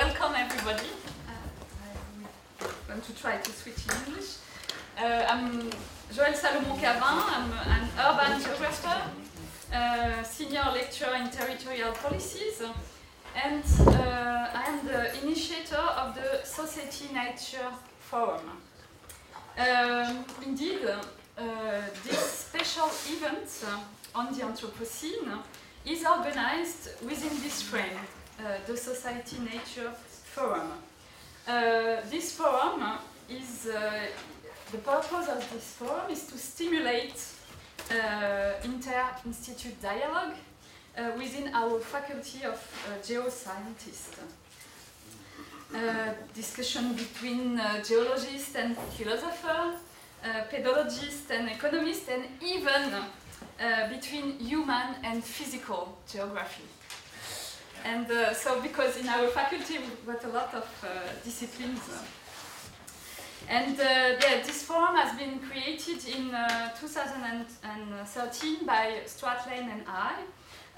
welcome everybody. Uh, I'm going to try to switch in English. Uh, I'm Joëlle Salomon-Cavin. I'm an urban geographer, uh, senior lecturer in territorial policies, and uh, I am the initiator of the Society Nature Forum. Um, indeed, uh, this special event on the Anthropocene is organized within this frame, the Society Nature Forum. Uh, this forum is, uh, the purpose of this forum is to stimulate uh, inter-institute dialogue uh, within our faculty of uh, geoscientists. discussion between geologists and philosophers, pedologists and economists, and even uh, between human and physical geography. And uh, so, because in our faculty we've got a lot of uh, disciplines. And yeah, this forum has been created in 2013 by Stuart Lane and I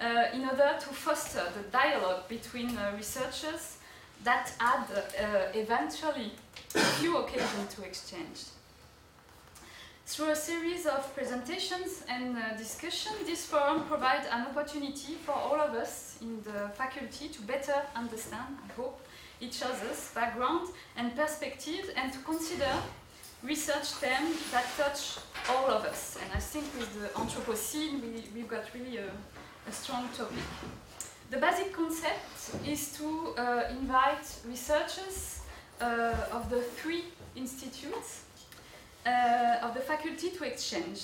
uh, in order to foster the dialogue between uh, researchers that had uh, eventually few occasions to exchange. Through a series of presentations and uh, discussion, this forum provides an opportunity for all of us in the faculty to better understand, I hope, each other's background and perspectives and to consider research themes that touch all of us. And I think with the Anthropocene, we, we've got really a, a strong topic. The basic concept is to uh, invite researchers uh, of the three institutes uh, of the faculty to exchange.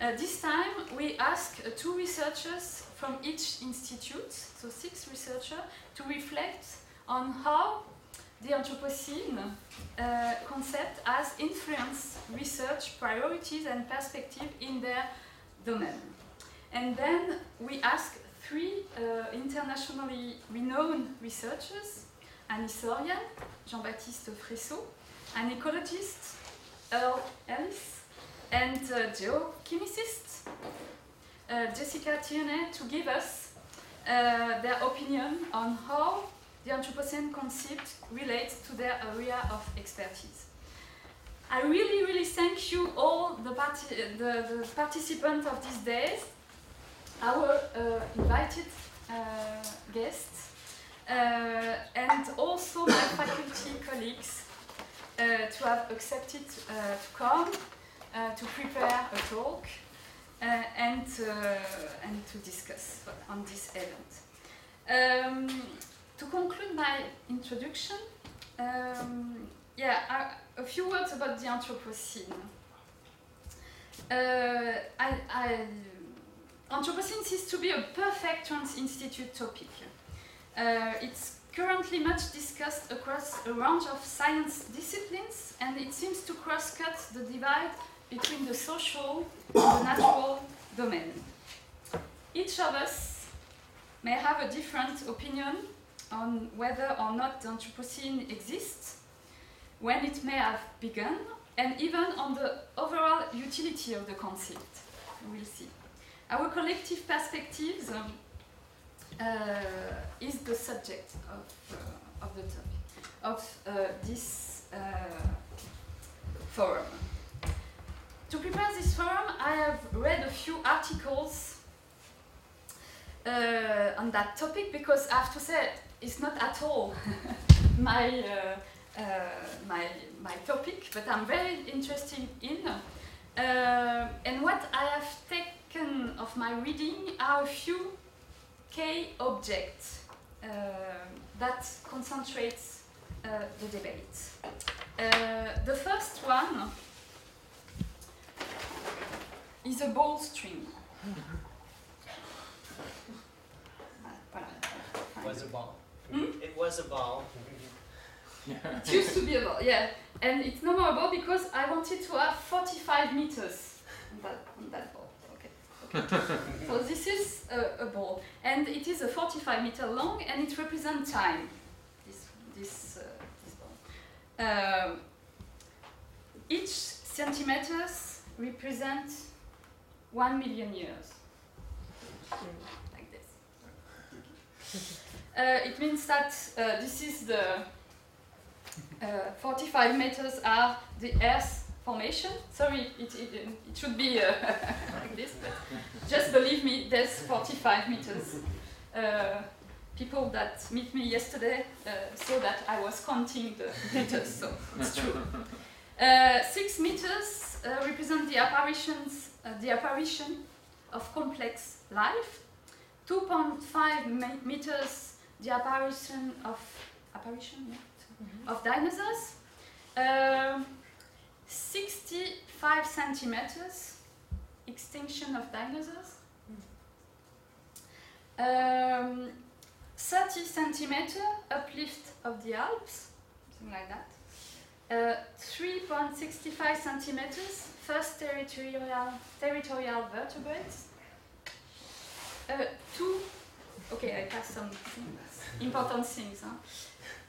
Uh, this time we ask uh, two researchers from each institute, so six researchers, to reflect on how the Anthropocene uh, concept has influenced research priorities and perspective in their domain. And then we ask three uh, internationally renowned researchers, an historian, Jean-Baptiste Fressoz, an ecologist, Erle Ellis, and uh, geochemist uh, Jessica Tierney to give us uh, their opinion on how the Anthropocene concept relates to their area of expertise. I really, really thank you all, the, parti the, the participants of these days, our uh, invited uh, guests, uh, and also my faculty colleagues uh, to have accepted uh, to come, uh, to prepare a talk, and, and to discuss on this event. Um, to conclude my introduction, um, yeah, I, a few words about the Anthropocene. Uh, I, I, Anthropocene seems to be a perfect trans-institute topic. Uh, it's currently much discussed across a range of science disciplines, and it seems to cross-cut the divide between the social and the natural domain. Each of us may have a different opinion on whether or not the Anthropocene exists, when it may have begun, and even on the overall utility of the concept. We'll see. Our collective perspectives um, uh, is the subject of, uh, of the topic, of uh, this forum. This forum, I have read a few articles uh, on that topic because I have to say it's not at all my, uh, uh, my, my topic, but I'm very interested in. and what I have taken of my reading are a few key objects uh, that concentrates uh, the debate. Uh, the first one is a ball string. It was a ball. Hmm? It was a ball. it used to be a ball, yeah. And it's no more a ball because I wanted to have 45 meters on that, on that ball so this is a, a, ball, and it is a 45 meter long, and it represents time. This this, uh, this ball. Uh, each centimeters represent one million years, like this. uh, it means that uh, this is the uh, 45 meters are the Earth formation. Sorry, it, it, it should be uh, like this, but just believe me, there's 45 meters. Uh, people that meet me yesterday uh, saw that I was counting the meters, so it's true. Uh, six meters uh, represent the apparitions, the apparition of complex life. 2.5 meters, the apparition of apparition yeah, of dinosaurs. Um, 65 centimeters, extinction of dinosaurs. Um, 30 centimeter uplift of the Alps, something like that. Uh, 3.65 centimeters, first territorial, territorial vertebrates. Uh, two, okay, I passed some things, important things. Huh?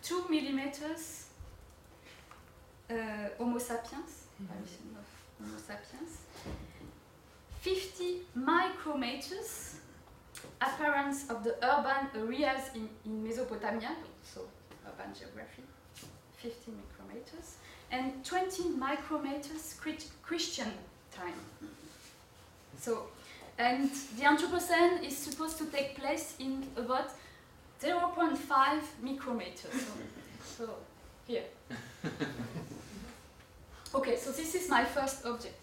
Two millimeters, uh, Homo sapiens, apparition of Homo sapiens. 50 micrometers, appearance of the urban areas in, in Mesopotamia, so urban geography, 50 micrometers, and 20 micrometers Christian time. So, and the Anthropocene is supposed to take place in about 0.5 micrometers. So, so here. Okay, so this is my first object.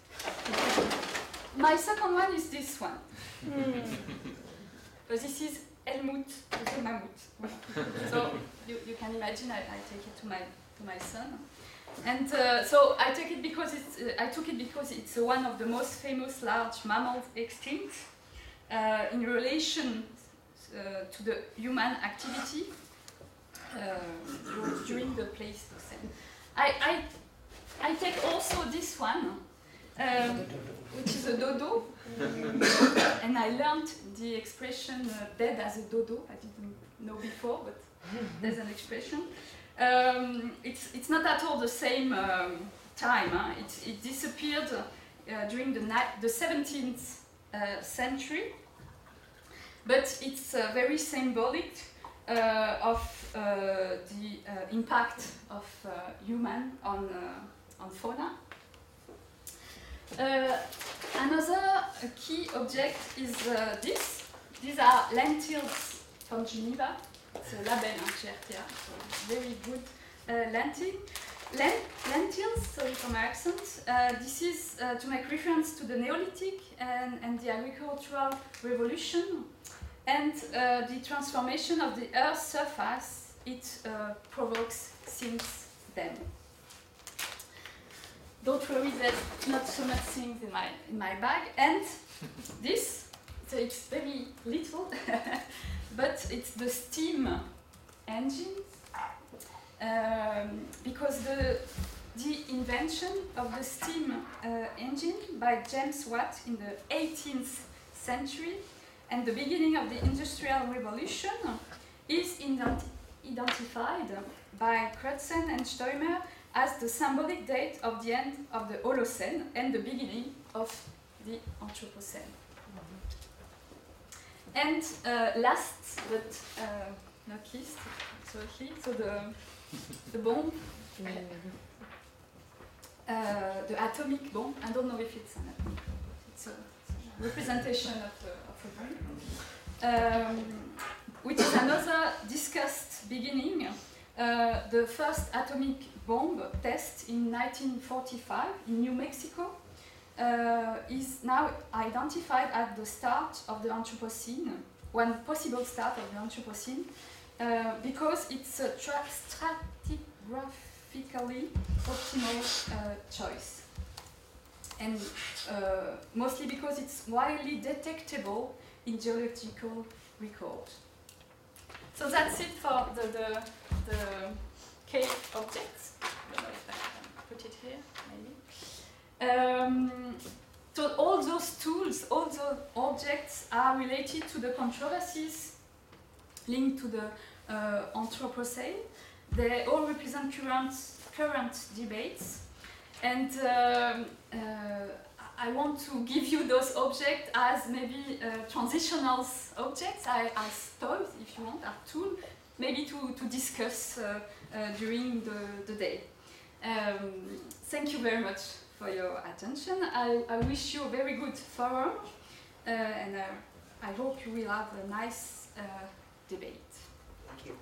My second one is this one. Uh, this is Helmut the mammoth. so you, you can imagine I, I take it to my to my son. And uh, so I take it because it's uh, I took it because it's one of the most famous large mammals extinct uh, in relation uh, to the human activity uh, during the Pleistocene. I, I I take also this one, um, which is a dodo, and I learned the expression uh, dead as a dodo. I didn't know before, but there's an expression. Um, it's, it's not at all the same um, time. Huh? It, it disappeared uh, during the, the 17th uh, century, but it's uh, very symbolic uh, of uh, the uh, impact of human on, on fauna. Another key object is this. These are lentils from Geneva. Label on GRTA, so very good uh, lentil. Len- lentils, sorry for my accent. Uh, this is uh, to make reference to the Neolithic and, and the agricultural revolution and uh, the transformation of the Earth's surface it uh, provokes since then. Don't worry, there's not so much things in my in my bag. And this, it's very little, but it's the steam engine um, because the the invention of the steam uh, engine by James Watt in the 18th century and the beginning of the Industrial Revolution is ident- identified by Crutzen and Stoermer as the symbolic date of the end of the Holocene and the beginning of the Anthropocene. And uh, last but uh, not least, so the, the bomb, uh, the atomic bomb. I don't know if it's an atomic. It's a representation of, the, of a bomb, um, which is another discussed beginning. Uh, the first atomic bomb test in 1945 in New Mexico uh, is now identified at the start of the Anthropocene, one possible start of the Anthropocene, uh, because it's a tra- stratigraphically optimal uh, choice. And uh, mostly because it's widely detectable in geological record. So that's it for the, the, the cave objects. I don't know if I can put it here. Um, so all those tools, all those objects are related to the controversies linked to the uh, Anthropocene. They all represent current, current debates. And um, uh, I want to give you those objects as maybe uh, transitional objects, as toys, if you want, as tools, maybe to, to discuss uh, uh, during the, the day. Um, thank you very much for your attention. I, I wish you a very good forum, uh, and uh, I hope you will have a nice uh, debate. Thank you.